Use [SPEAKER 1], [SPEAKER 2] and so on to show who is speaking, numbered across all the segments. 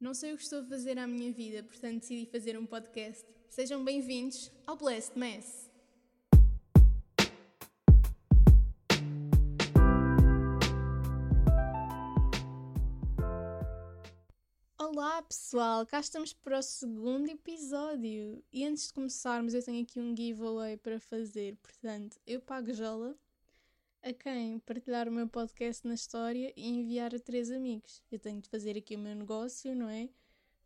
[SPEAKER 1] Não sei o que estou a fazer à minha vida, portanto decidi fazer um podcast. Sejam bem-vindos ao Blessed Mess. Olá pessoal, cá estamos para o segundo episódio. E antes de começarmos, eu tenho aqui um giveaway para fazer. Portanto, eu pago jola a quem partilhar o meu podcast na história e enviar a três amigos. Eu tenho de fazer aqui o meu negócio, não é?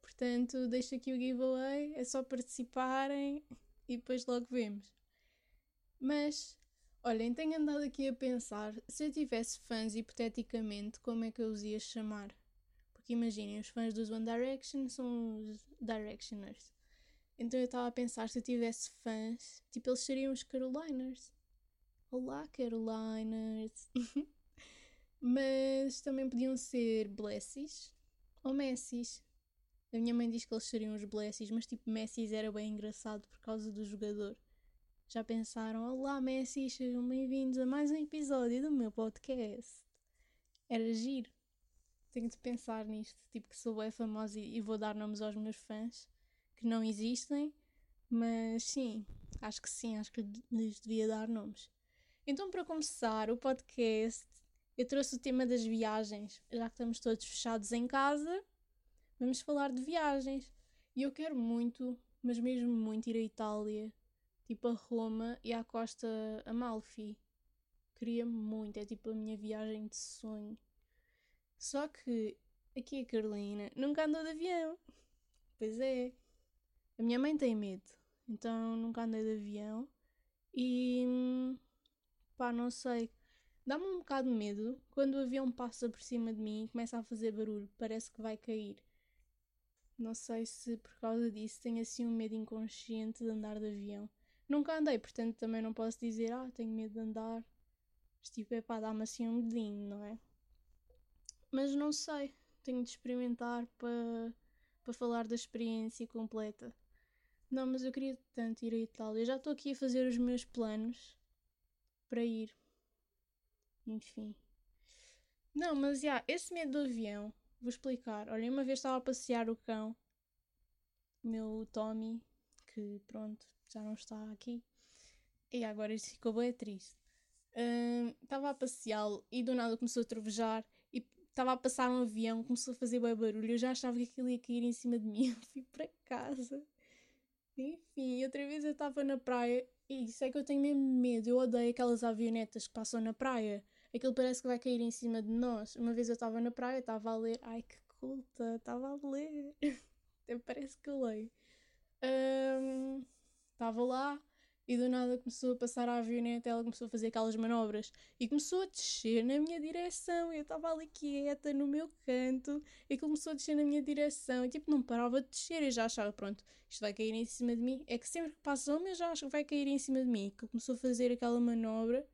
[SPEAKER 1] Portanto, deixo aqui o giveaway, é só participarem e depois logo vemos. Mas, olhem, tenho andado aqui a pensar, se eu tivesse fãs hipoteticamente, como é que eu os ia chamar? Porque imaginem, os fãs dos One Direction são os Directioners. Então eu estava a pensar, se eu tivesse fãs, tipo, eles seriam os Caroliners. Olá, Caroliners! Mas também podiam ser Blessies ou Messis. A minha mãe diz que eles seriam os Blessies, mas tipo, Messis era bem engraçado por causa do jogador. Já pensaram? Olá, Messi, sejam bem-vindos a mais um episódio do meu podcast. Era giro. Tenho de pensar nisto, tipo que sou bem famosa e vou dar nomes aos meus fãs que não existem, mas sim, acho que sim, acho que lhes devia dar nomes. Então, para começar o podcast, eu trouxe o tema das viagens. Já que estamos todos fechados em casa, vamos falar de viagens. E eu quero muito, mas mesmo muito, ir à Itália, tipo a Roma e à Costa Amalfi. Queria muito, é tipo a minha viagem de sonho. Só que aqui a Carolina nunca andou de avião. Pois é. A minha mãe tem medo, então nunca andei de avião. E hum, pá, não sei. Dá-me um bocado de medo quando o avião passa por cima de mim e começa a fazer barulho, parece que vai cair. Não sei se por causa disso tenho assim um medo inconsciente de andar de avião. Nunca andei, portanto também não posso dizer, ah, tenho medo de andar. Mas tipo, é pá, dá-me assim um medinho, não é? Mas não sei, tenho de experimentar para para falar da experiência completa. Não, mas eu queria tanto ir à Itália. Já estou aqui a fazer os meus planos para ir. Enfim. Não, mas já, yeah, esse medo do avião, vou explicar. Olha, uma vez estava a passear o cão, o meu Tommy, que pronto, já não está aqui. E agora isto ficou bem triste. Estava uh, a passeá-lo e do nada começou a trovejar e estava a passar um avião, começou a fazer bem barulho. Eu já achava que aquilo ia cair em cima de mim. Eu fui para casa. Enfim, outra vez eu estava na praia isso é que eu tenho mesmo medo. Eu odeio aquelas avionetas que passam na praia. Aquilo parece que vai cair em cima de nós. Uma vez eu estava na praia, estava a ler. Ai que culta, estava a ler. Até parece que eu leio. Estava um, lá e do nada começou a passar a avioneta, ela começou a fazer aquelas manobras e começou a descer na minha direção. Eu estava ali quieta no meu canto e começou a descer na minha direção e tipo não parava de descer. Eu já achava, pronto, isto vai cair em cima de mim. É que sempre que passa uma eu já acho que vai cair em cima de mim. Que começou a fazer aquela manobra,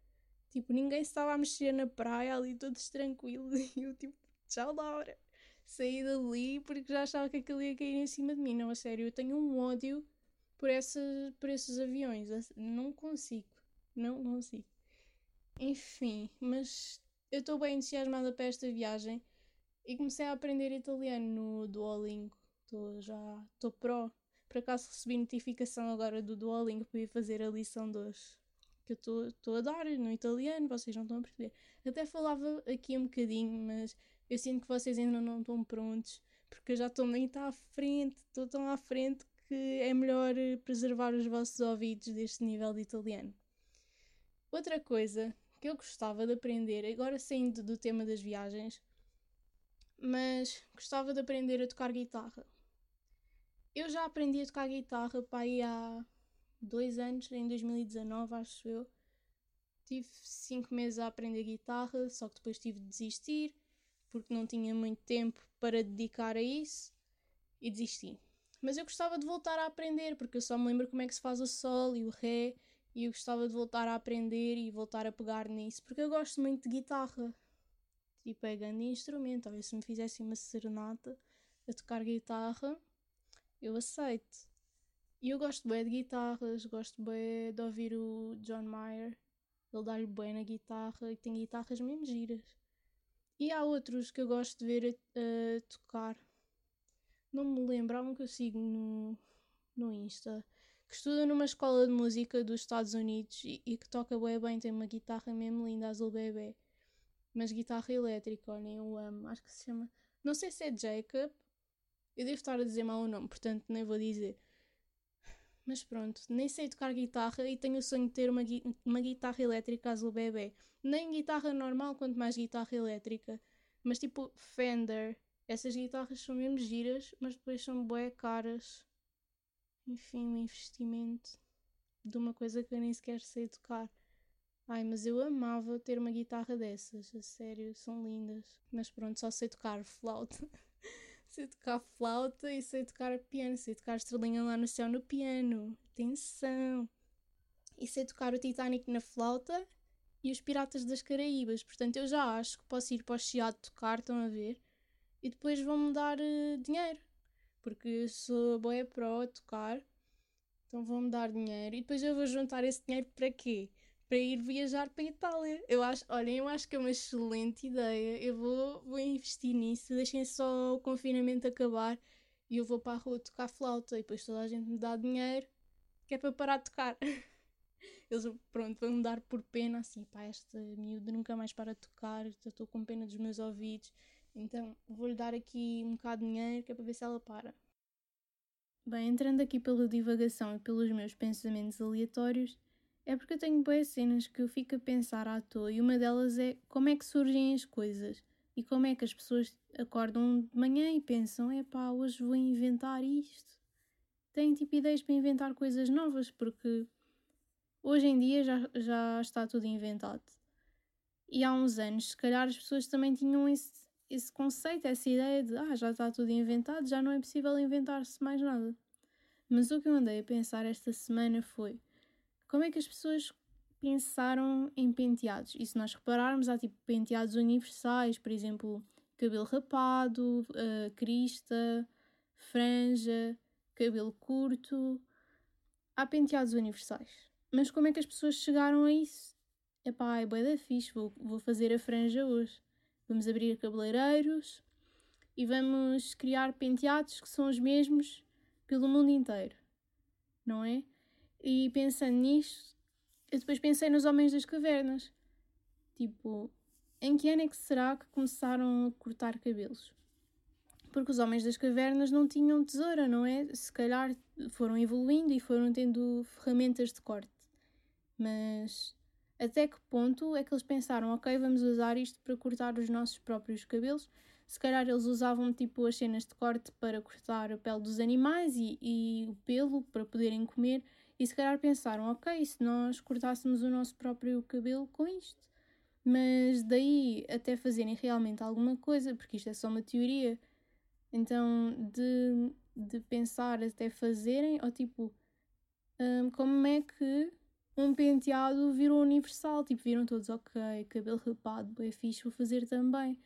[SPEAKER 1] tipo, ninguém estava a mexer na praia ali todos tranquilos e eu tipo, tchau Laura. Saí dali porque já achava que aquilo ia cair em cima de mim. Não, a sério, eu tenho um ódio por, essa, por esses aviões. Não consigo. Não consigo. Enfim, mas eu estou bem entusiasmada para esta viagem e comecei a aprender italiano no Duolingo. Estou já. Estou pro. Por acaso recebi notificação agora do Duolingo para ir fazer a lição 2. Que eu estou a dar no italiano, vocês não estão a perceber. Até falava aqui um bocadinho, mas eu sinto que vocês ainda não estão prontos. Porque eu já estou nem à frente, estou tão à frente que é melhor preservar os vossos ouvidos deste nível de italiano. Outra coisa que eu gostava de aprender, agora saindo do tema das viagens, mas gostava de aprender a tocar guitarra. Eu já aprendi a tocar guitarra aí há dois anos, em 2019, acho eu. Tive cinco meses a aprender guitarra, só que depois tive de desistir porque não tinha muito tempo para dedicar a isso e desisti. Mas eu gostava de voltar a aprender, porque eu só me lembro como é que se faz o sol e o ré, e eu gostava de voltar a aprender e voltar a pegar nisso, porque eu gosto muito de guitarra. Tipo, é grande instrumento. Talvez se me fizessem uma serenata a tocar guitarra, eu aceito. E eu gosto bem de guitarras, gosto bem de ouvir o John Mayer. Ele dá-lhe bem na guitarra e tem guitarras mesmo giras. E há outros que eu gosto de ver a, a tocar não me lembro, há um que eu sigo no, no Insta, que estuda numa escola de música dos Estados Unidos e, e que toca bem bem, tem uma guitarra mesmo linda, azul bebê. Mas guitarra elétrica, olhem, eu amo. Acho que se chama. Não sei se é Jacob. Eu devo estar a dizer mal o nome, portanto nem vou dizer. Mas pronto, nem sei tocar guitarra e tenho o sonho de ter uma, gui uma guitarra elétrica azul bebê. Nem guitarra normal, quanto mais guitarra elétrica. Mas tipo Fender. Essas guitarras são mesmo giras, mas depois são bué caras. Enfim, um investimento de uma coisa que eu nem sequer sei tocar. Ai, mas eu amava ter uma guitarra dessas, a sério, são lindas. Mas pronto, só sei tocar flauta. sei tocar flauta e sei tocar piano, sei tocar estrelinha lá no céu no piano. Atenção! E sei tocar o Titanic na flauta e os Piratas das Caraíbas. Portanto, eu já acho que posso ir para o Chiado tocar, estão a ver? E depois vão-me dar uh, dinheiro. Porque sou boa pro a tocar. Então vão-me dar dinheiro. E depois eu vou juntar esse dinheiro para quê? para ir viajar para a Itália. Eu acho, olhem, eu acho que é uma excelente ideia. Eu vou, vou investir nisso. Deixem só o confinamento acabar e eu vou para a rua tocar flauta e depois toda a gente me dá dinheiro que é para parar de tocar. Eles, pronto, vão me dar por pena, assim, pá, esta miúda nunca mais para de tocar, estou com pena dos meus ouvidos, então vou-lhe dar aqui um bocado de dinheiro que é para ver se ela para. Bem, entrando aqui pela divagação e pelos meus pensamentos aleatórios, é porque eu tenho boas cenas que eu fico a pensar à toa e uma delas é como é que surgem as coisas e como é que as pessoas acordam de manhã e pensam: é pá, hoje vou inventar isto. Têm tipo ideias para inventar coisas novas porque hoje em dia já, já está tudo inventado. E há uns anos, se calhar, as pessoas também tinham esse, esse conceito, essa ideia de ah, já está tudo inventado, já não é possível inventar-se mais nada. Mas o que eu andei a pensar esta semana foi como é que as pessoas pensaram em penteados? E se nós repararmos, há tipo penteados universais, por exemplo, cabelo rapado, uh, crista, franja, cabelo curto. Há penteados universais. Mas como é que as pessoas chegaram a isso? Epá, é bué da fixe, vou, vou fazer a franja hoje. Vamos abrir cabeleireiros e vamos criar penteados que são os mesmos pelo mundo inteiro, não é? E pensando nisto, eu depois pensei nos Homens das Cavernas. Tipo, em que ano é que será que começaram a cortar cabelos? Porque os Homens das Cavernas não tinham tesoura, não é? Se calhar foram evoluindo e foram tendo ferramentas de corte. Mas até que ponto é que eles pensaram, ok, vamos usar isto para cortar os nossos próprios cabelos? Se calhar eles usavam tipo as cenas de corte para cortar a pele dos animais e, e o pelo para poderem comer e se calhar pensaram, ok, se nós cortássemos o nosso próprio cabelo com isto. Mas daí até fazerem realmente alguma coisa, porque isto é só uma teoria, então de, de pensar até fazerem, ou tipo, um, como é que um penteado virou universal? Tipo, viram todos, ok, cabelo rapado, é fixe, vou fazer também.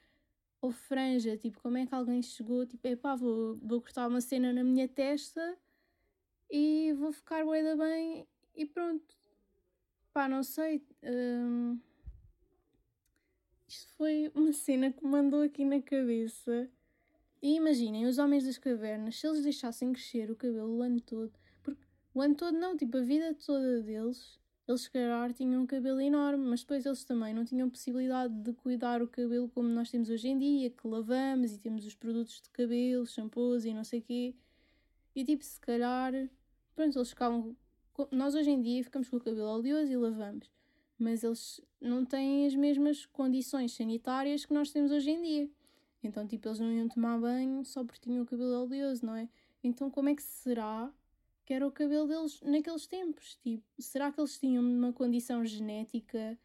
[SPEAKER 1] Ou franja, tipo, como é que alguém chegou, tipo, epá, vou, vou cortar uma cena na minha testa e vou ficar bué bem e pronto. Pá, não sei. Hum, isto foi uma cena que me mandou aqui na cabeça. E imaginem, os homens das cavernas, se eles deixassem crescer o cabelo o ano todo, porque o ano todo não, tipo, a vida toda deles, eles se calhar tinham um cabelo enorme, mas depois eles também não tinham possibilidade de cuidar o cabelo como nós temos hoje em dia, que lavamos e temos os produtos de cabelo, shampoos e não sei o quê. E tipo, se calhar Pronto, eles ficavam. Nós hoje em dia ficamos com o cabelo oleoso e lavamos, mas eles não têm as mesmas condições sanitárias que nós temos hoje em dia. Então, tipo, eles não iam tomar banho só porque tinham o cabelo oleoso, não é? Então, como é que será que era o cabelo deles naqueles tempos? Tipo, será que eles tinham uma condição genética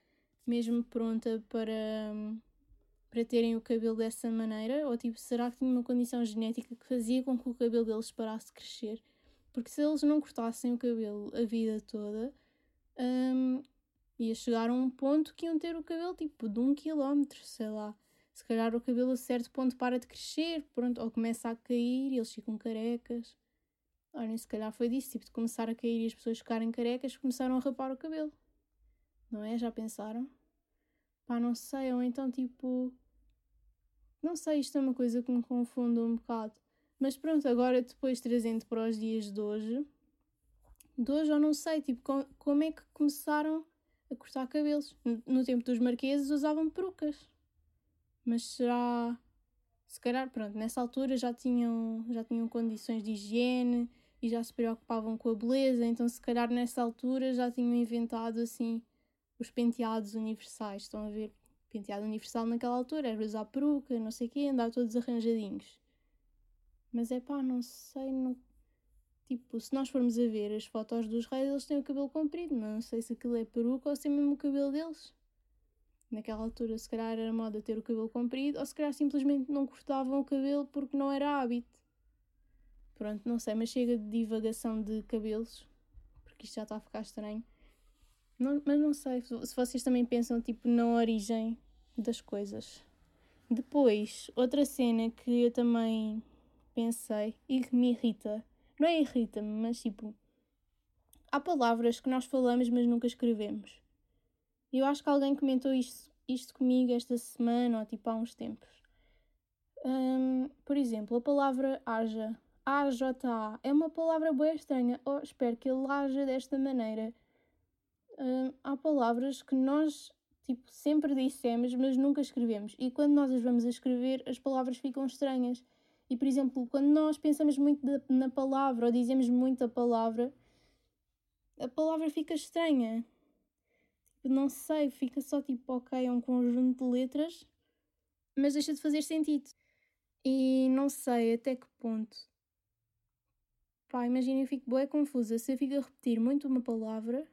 [SPEAKER 1] mesmo pronta para, para terem o cabelo dessa maneira? Ou, tipo, será que tinham uma condição genética que fazia com que o cabelo deles parasse de crescer? Porque se eles não cortassem o cabelo a vida toda, um, ia chegar a um ponto que iam ter o cabelo tipo de um quilómetro, sei lá. Se calhar o cabelo a certo ponto para de crescer, pronto, ou começa a cair e eles ficam carecas. Olhem, se calhar foi disso, tipo de começar a cair e as pessoas ficarem carecas, começaram a rapar o cabelo. Não é? Já pensaram? Pá, não sei, ou então tipo. Não sei, isto é uma coisa que me confunde um bocado. Mas pronto, agora depois trazendo para os dias de hoje, de hoje eu não sei, tipo, com, como é que começaram a cortar cabelos. No, no tempo dos marqueses usavam perucas. Mas será. Se calhar, pronto, nessa altura já tinham, já tinham condições de higiene e já se preocupavam com a beleza, então se calhar nessa altura já tinham inventado assim os penteados universais. Estão a ver? Penteado universal naquela altura era usar peruca, não sei o quê, andar todos arranjadinhos. Mas é pá, não sei, não... tipo, se nós formos a ver as fotos dos reis, eles têm o cabelo comprido, não sei se aquilo é peruca ou se é mesmo o cabelo deles. Naquela altura, se calhar era moda ter o cabelo comprido, ou se calhar simplesmente não cortavam o cabelo porque não era hábito. Pronto, não sei, mas chega de divagação de cabelos, porque isto já está a ficar estranho. Não, mas não sei se vocês também pensam tipo na origem das coisas. Depois, outra cena que eu também pensei e que me irrita, não é irrita-me, mas tipo, há palavras que nós falamos mas nunca escrevemos. Eu acho que alguém comentou isto, isto comigo esta semana ou tipo há uns tempos. Um, por exemplo, a palavra haja, A-J-A, é uma palavra boa estranha. Oh, espero que ele haja desta maneira uh, há palavras que nós tipo, sempre dissemos, mas nunca escrevemos. E quando nós as vamos a escrever, as palavras ficam estranhas. E, por exemplo, quando nós pensamos muito na palavra ou dizemos muito a palavra, a palavra fica estranha. Tipo, não sei, fica só tipo, ok, é um conjunto de letras, mas deixa de fazer sentido. E não sei até que ponto. Pá, imagina, eu fico bem confusa. Se eu fico a repetir muito uma palavra,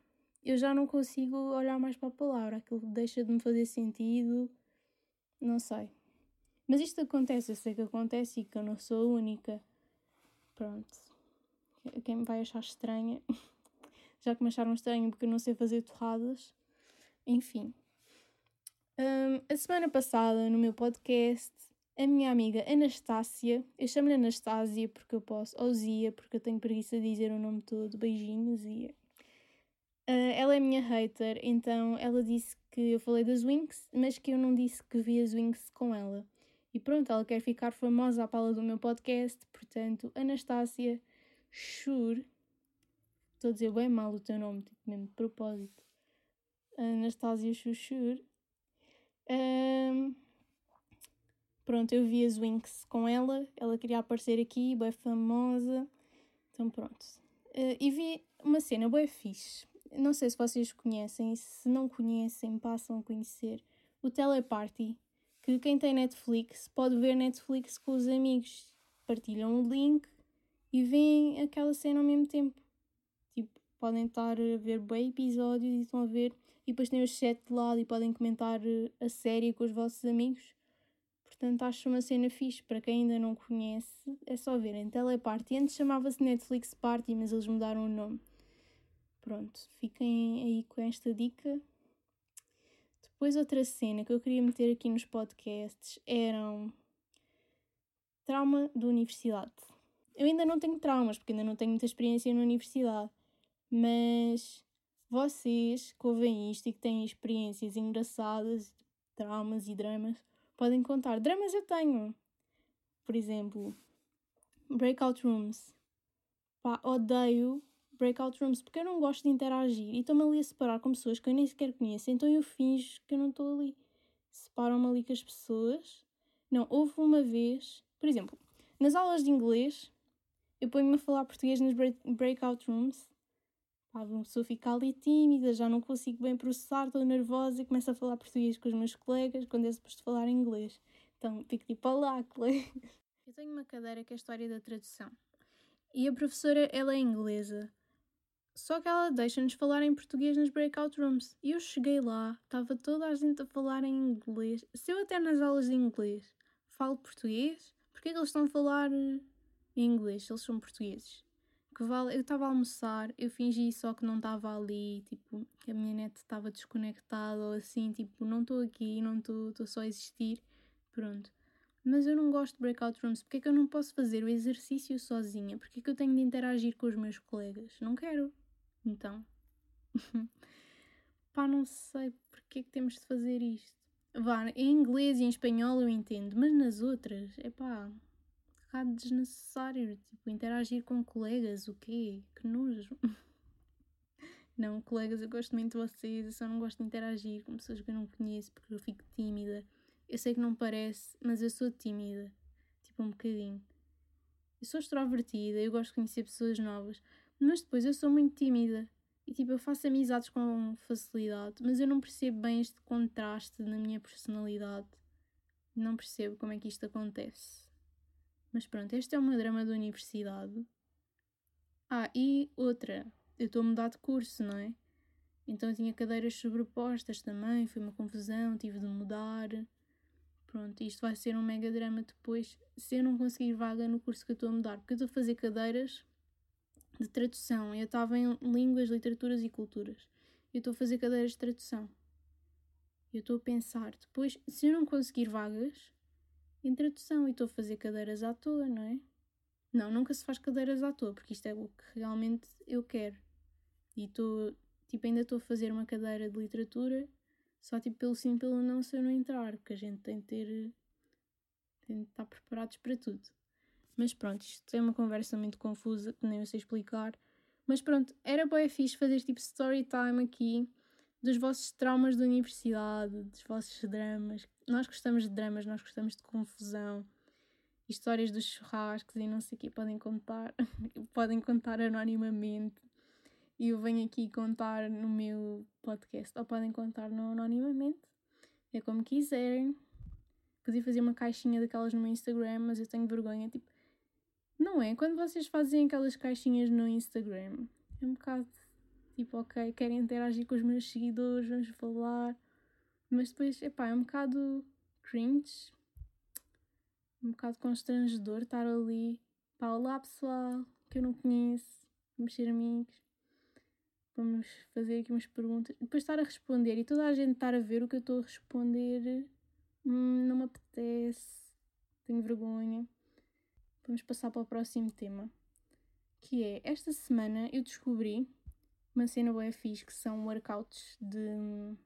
[SPEAKER 1] eu já não consigo olhar mais para a palavra, aquilo deixa de me fazer sentido, não sei. Mas isto acontece, eu sei que acontece e que eu não sou a única. Pronto. Quem me vai achar estranha, já que me acharam estranho porque eu não sei fazer torradas. Enfim. Um, a semana passada, no meu podcast, a minha amiga Anastácia, eu chamo-lhe Anastácia porque eu posso, ou Zia, porque eu tenho preguiça de dizer o nome todo, beijinhos, Zia. Uh, ela é minha hater, então ela disse que eu falei das Winx, mas que eu não disse que vi as Winx com ela. E pronto, ela quer ficar famosa à pala do meu podcast, portanto, Anastácia Shure. Estou a dizer bem mal o teu nome, tipo mesmo de propósito. Anastácia Shure. Um, pronto, eu vi as Winx com ela, ela queria aparecer aqui, bem famosa. Então pronto. Uh, e vi uma cena bem fixe não sei se vocês conhecem, se não conhecem, passam a conhecer o Teleparty, que quem tem Netflix pode ver Netflix com os amigos, partilham o link e veem aquela cena ao mesmo tempo. Tipo, podem estar a ver bem episódios e estão a ver, e depois têm o chat de lado e podem comentar eh, a série com os vossos amigos. Portanto, acho uma cena fixe. Para quem ainda não conhece, é só verem Teleparty. Antes chamava-se Netflix Party, mas eles mudaram o nome. Pronto, fiquem aí com esta dica. Depois, outra cena que eu queria meter aqui nos podcasts eram trauma da universidade. Eu ainda não tenho traumas, porque ainda não tenho muita experiência na universidade, mas vocês que ouvem isto e que têm experiências engraçadas, traumas e dramas, podem contar. Dramas eu tenho. Por exemplo, breakout rooms. Pá, odeio breakout rooms porque eu não gosto de interagir e estou-me ali a separar com pessoas que eu nem sequer conheço, então eu finjo que eu não estou ali. Separam-me ali com as pessoas. Não, houve uma vez, por exemplo, nas aulas de inglês, eu ponho-me a falar português nas breakout rooms. Pá, uma pessoa fica ali tímida, já não consigo bem processar, estou nervosa e começo a falar português com os meus colegas quando é suposto falar inglês. Então fico tipo, olá, colegas. Eu tenho uma cadeira que é a história da tradução. E a professora, ela é inglesa. Só que ela deixa-nos falar em português nas breakout rooms. E eu cheguei lá, estava toda a gente a falar em inglês. Se eu até nas aulas de inglês falo português, porquê que eles estão a falar eh, em inglês se eles são portugueses? Que vale, eu estava a almoçar, eu fingi só que não estava ali, tipo, que a minha net estava desconectada ou assim, tipo, não estou aqui, não estou só a existir. Pronto. Mas eu não gosto de breakout rooms, porque é que eu não posso fazer o exercício sozinha? Porque é que eu tenho de interagir com os meus colegas? Não quero. Então, pá, não sei porque é que temos de fazer isto. Vá, em inglês e em espanhol eu entendo, mas nas outras, é pá, bocado desnecessário. Tipo, interagir com colegas, o quê? Que nojo. Não, colegas, eu gosto muito de vocês, eu só não gosto de interagir com pessoas que eu não conheço porque eu fico tímida. Eu sei que não parece, mas eu sou tímida. Tipo, um bocadinho. Eu sou extrovertida, eu gosto de conhecer pessoas novas, mas depois eu sou muito tímida. E tipo, eu faço amizades com facilidade, mas eu não percebo bem este contraste na minha personalidade. Não percebo como é que isto acontece. Mas pronto, este é meu drama da universidade. Ah, e outra eu estou a mudar de curso, não é? Então eu tinha cadeiras sobrepostas também, foi uma confusão, tive de mudar. Pronto, isto vai ser um mega drama depois, se eu não conseguir vaga no curso que eu estou a mudar, porque eu estou a fazer cadeiras de tradução, eu estava em línguas, literaturas e culturas. Eu estou a fazer cadeiras de tradução. Eu estou a pensar, depois, se eu não conseguir vagas em tradução e estou a fazer cadeiras à toa, não é? Não, nunca se faz cadeiras à toa, porque isto é o que realmente eu quero. E estou, tipo, ainda estou a fazer uma cadeira de literatura, só tipo pelo sim, pelo não, se eu não entrar, porque a gente tem de ter. tem de estar preparados para tudo. Mas pronto, isto é uma conversa muito confusa, que nem eu sei explicar. Mas pronto, era bem fixe fazer tipo story time aqui dos vossos traumas da universidade, dos vossos dramas. Nós gostamos de dramas, nós gostamos de confusão histórias dos churrascos e não sei o que podem contar, podem contar anonimamente. E eu venho aqui contar no meu podcast, ou podem contar no anonimamente, é como quiserem. Podia fazer uma caixinha daquelas no meu Instagram, mas eu tenho vergonha, tipo, não é? Quando vocês fazem aquelas caixinhas no Instagram, é um bocado tipo, ok, querem interagir com os meus seguidores, vamos falar, mas depois, epá, é um bocado cringe, um bocado constrangedor estar ali. Pá, olá pessoal, que eu não conheço, vamos ser amigos, vamos fazer aqui umas perguntas. Depois estar a responder e toda a gente estar a ver o que eu estou a responder, hum, não me apetece, tenho vergonha. Vamos passar para o próximo tema, que é, esta semana eu descobri uma cena boa fixe, que são workouts de...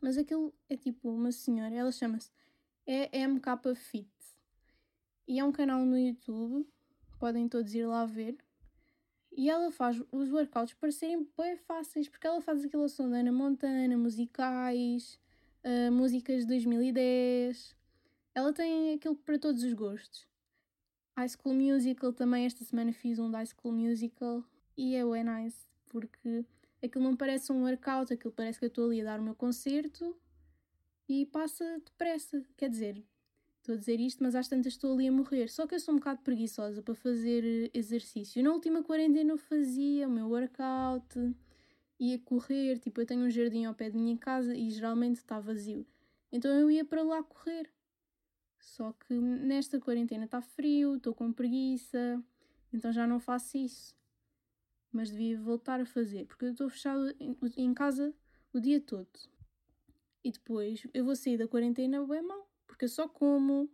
[SPEAKER 1] Mas aquilo é tipo uma senhora, ela chama-se EMK Fit. E é um canal no YouTube, podem todos ir lá ver. E ela faz os workouts parecerem bem fáceis, porque ela faz aquilo som da Ana Montana, musicais, uh, músicas de 2010. Ela tem aquilo para todos os gostos. High School Musical também, esta semana fiz um da High School Musical e é bem nice, porque aquilo não parece um workout, aquilo parece que eu estou ali a dar o meu concerto e passa depressa. Quer dizer, Estou a dizer isto, mas às tantas estou ali a morrer. Só que eu sou um bocado preguiçosa para fazer eh, exercício. Na última quarentena eu fazia o meu workout, ia correr, tipo, eu tenho um jardim ao pé de minha casa e geralmente está vazio. Então eu ia para lá correr. Só que nesta quarentena está frio, estou com preguiça, então já não faço isso. Mas devia voltar a fazer, porque eu estou fechado em casa o dia todo. E depois eu vou sair da quarentena bem mal porque eu só como.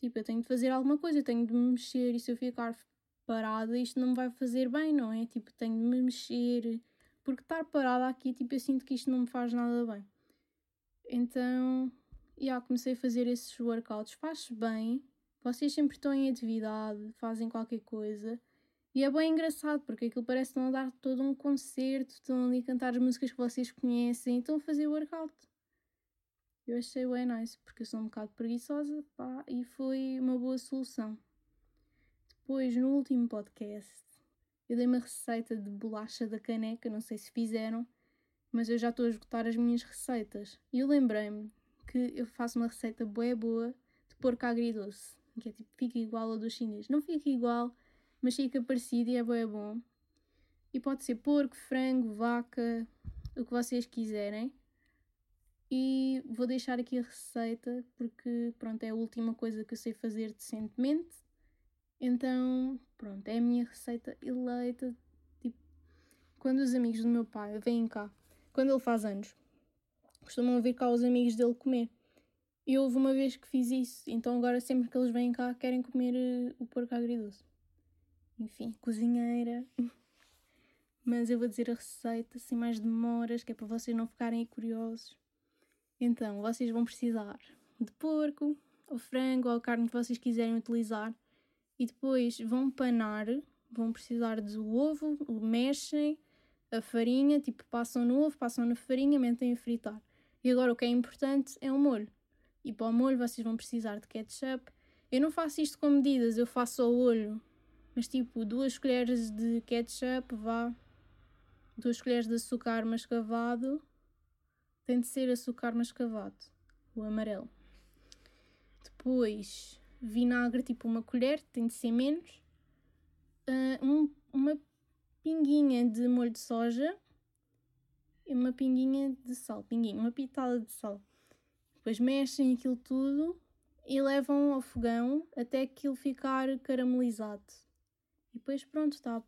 [SPEAKER 1] Tipo, eu tenho de fazer alguma coisa, eu tenho de me mexer e se eu ficar parada isto não me vai fazer bem, não é? Tipo, tenho de me mexer. Porque estar parada aqui, tipo, eu sinto que isto não me faz nada bem. Então, yeah, comecei a fazer esses workouts. Faz bem. Vocês sempre estão em atividade, fazem qualquer coisa. E é bem engraçado, porque aquilo parece que estão a dar todo um concerto, estão ali a cantar as músicas que vocês conhecem, estão a fazer workout. Eu achei bem nice, porque eu sou um bocado preguiçosa, pá, e foi uma boa solução. Depois, no último podcast, eu dei uma receita de bolacha da caneca, não sei se fizeram, mas eu já estou a esgotar as minhas receitas. E eu lembrei-me que eu faço uma receita boa boa de porco agridoce, que é tipo, fica igual a dos chineses. Não fica igual, mas fica parecido e é boa bom. E pode ser porco, frango, vaca, o que vocês quiserem. E vou deixar aqui a receita porque, pronto, é a última coisa que eu sei fazer decentemente. Então, pronto, é a minha receita eleita. Tipo, quando os amigos do meu pai vêm cá, quando ele faz anos, costumam vir cá os amigos dele comer. E houve uma vez que fiz isso, então agora sempre que eles vêm cá querem comer uh, o porco agridoce. Enfim, cozinheira. Mas eu vou dizer a receita sem mais demoras, que é para vocês não ficarem curiosos. Então, vocês vão precisar de porco, ou frango, ou carne que vocês quiserem utilizar. e depois vão panar, vão precisar do ovo, mexem a farinha, tipo passam no ovo, passam na farinha, metem a fritar. E agora o que é importante é o molho. E para o molho vocês vão precisar de ketchup. Eu não faço isto com medidas, eu faço ao olho. Mas tipo, duas colheres de ketchup, vá. Duas colheres de açúcar mascavado. Tem de ser açúcar mascavado, o amarelo. Depois, vinagre, tipo uma colher, tem de ser menos. Uh, um, uma pinguinha de molho de soja e uma pinguinha de sal. Pinguinha, uma pitada de sal. Depois mexem aquilo tudo e levam ao fogão até aquilo ficar caramelizado. E depois pronto, está.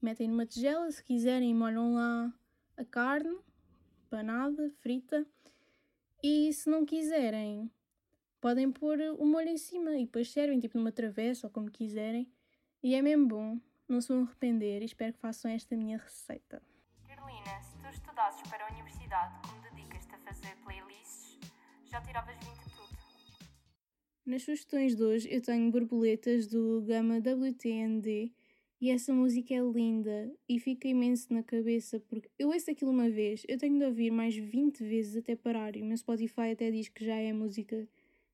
[SPEAKER 1] Metem numa tigela, se quiserem, molham lá a carne, panada, frita. E se não quiserem, podem pôr o molho em cima e depois servem tipo numa travessa ou como quiserem. E é mesmo bom, não se vão arrepender e espero que façam esta minha receita.
[SPEAKER 2] Carolina, se tu estudasses para a universidade como dedicas-te a fazer playlists, já tiravas 20 tudo.
[SPEAKER 1] Nas sugestões de hoje eu tenho borboletas do Gama WTND e essa música é linda e fica imenso na cabeça porque eu ouço aquilo uma vez, eu tenho de ouvir mais 20 vezes até parar e o meu Spotify até diz que já é música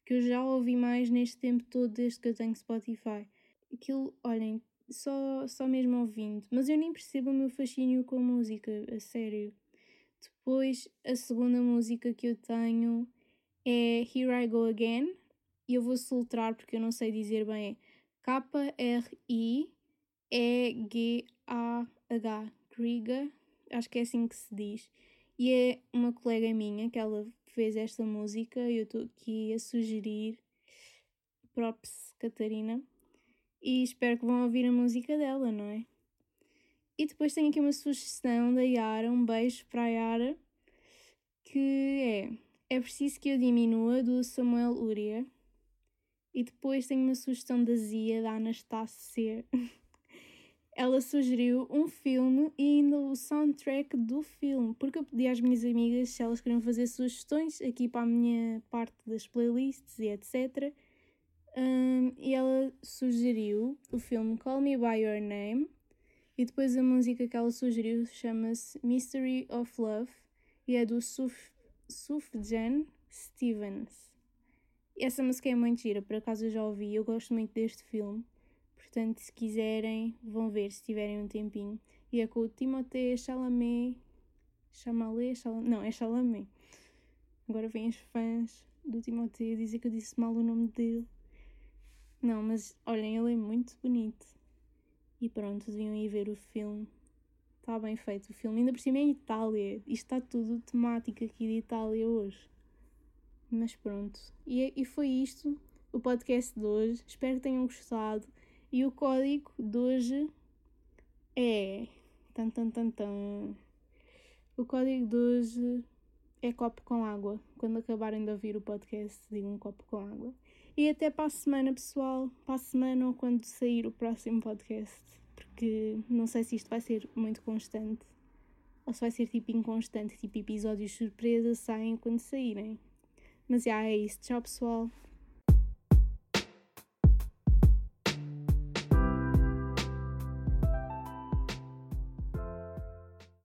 [SPEAKER 1] que eu já ouvi mais neste tempo todo desde que eu tenho Spotify. Aquilo, olhem, só, só mesmo ouvindo, mas eu nem percebo o meu fascínio com a música, a sério. Depois, a segunda música que eu tenho é Here I Go Again, e eu vou soltar porque eu não sei dizer bem. K-R-I-E-G-A-H, Griga, acho que é assim que se diz. E é uma colega minha que ela fez esta música eu estou aqui a sugerir. Props, Catarina. E espero que vão ouvir a música dela, não é? E depois tenho aqui uma sugestão da Yara, um beijo para a Yara, que é É preciso que eu diminua, do Samuel Uria. E depois tenho uma sugestão da Zia, da Anastasia. ela sugeriu um filme e ainda o soundtrack do filme, porque eu pedi às minhas amigas se elas queriam fazer sugestões aqui para a minha parte das playlists e etc. Um, e ela sugeriu o filme Call Me By Your Name e depois a música que ela sugeriu chama-se Mystery of Love e é do Suf Sufjan Stevens. Essa música é muito gira, por acaso eu já ouvi, eu gosto muito deste filme. Portanto, se quiserem, vão ver se tiverem um tempinho. E é com o Timothée Chalamet. Chalamet? Não, é Chalamet. Agora vêm os fãs do Timothée dizer que eu disse mal o nome dele. Não, mas olhem, ele é muito bonito. E pronto, deviam ir ver o filme. Está bem feito o filme. Ainda por cima é Itália. Isto está tudo temático aqui de Itália hoje. Mas pronto. E, e foi isto o podcast de hoje. Espero que tenham gostado. E o código de hoje é. Tan, tan, tan, tan. O código de hoje é copo com água. Quando acabarem de ouvir o podcast, digam um copo com água. E até para a semana, pessoal. Para a semana ou quando sair o próximo podcast. Porque não sei se isto vai ser muito constante. Ou se vai ser tipo inconstante, tipo episódios surpresa saem quando saírem. Mas já é isso. Tchau, pessoal.